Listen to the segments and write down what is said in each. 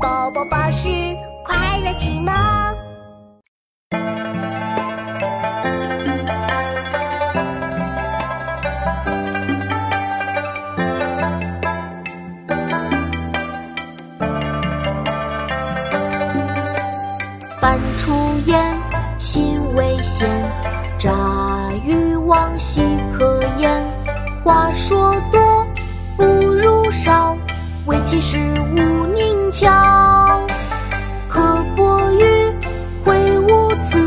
宝宝巴士快乐启蒙。饭出烟，心未闲，炸鱼往昔可言。话说多，不如少，唯其事勿佞巧。刻薄语，秽无辞，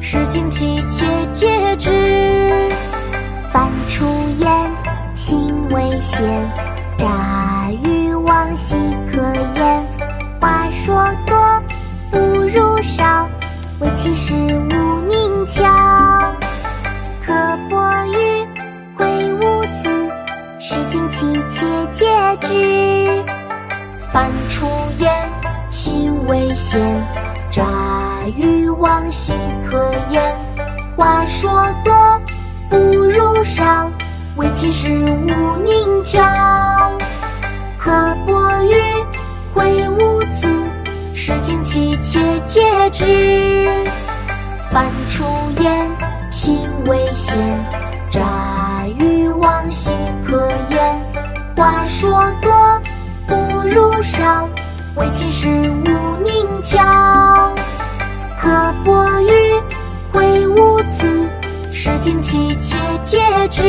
诗经戚且戒之。饭出言，心为咸，炸鱼往昔可焉。话说多。不如少唯其事勿佞巧，刻薄语，秽无辞，诗经戚且戒之。凡出言，信为先，诈与妄，奚可焉？话说多，不如少，为其事，勿佞巧。刻薄语，会污字，是敬气，且戒之。凡出言，信为先，诈与妄，奚可焉？话说多。少，唯其事无佞巧。刻薄语，秽无辞，诗经戚且戒之。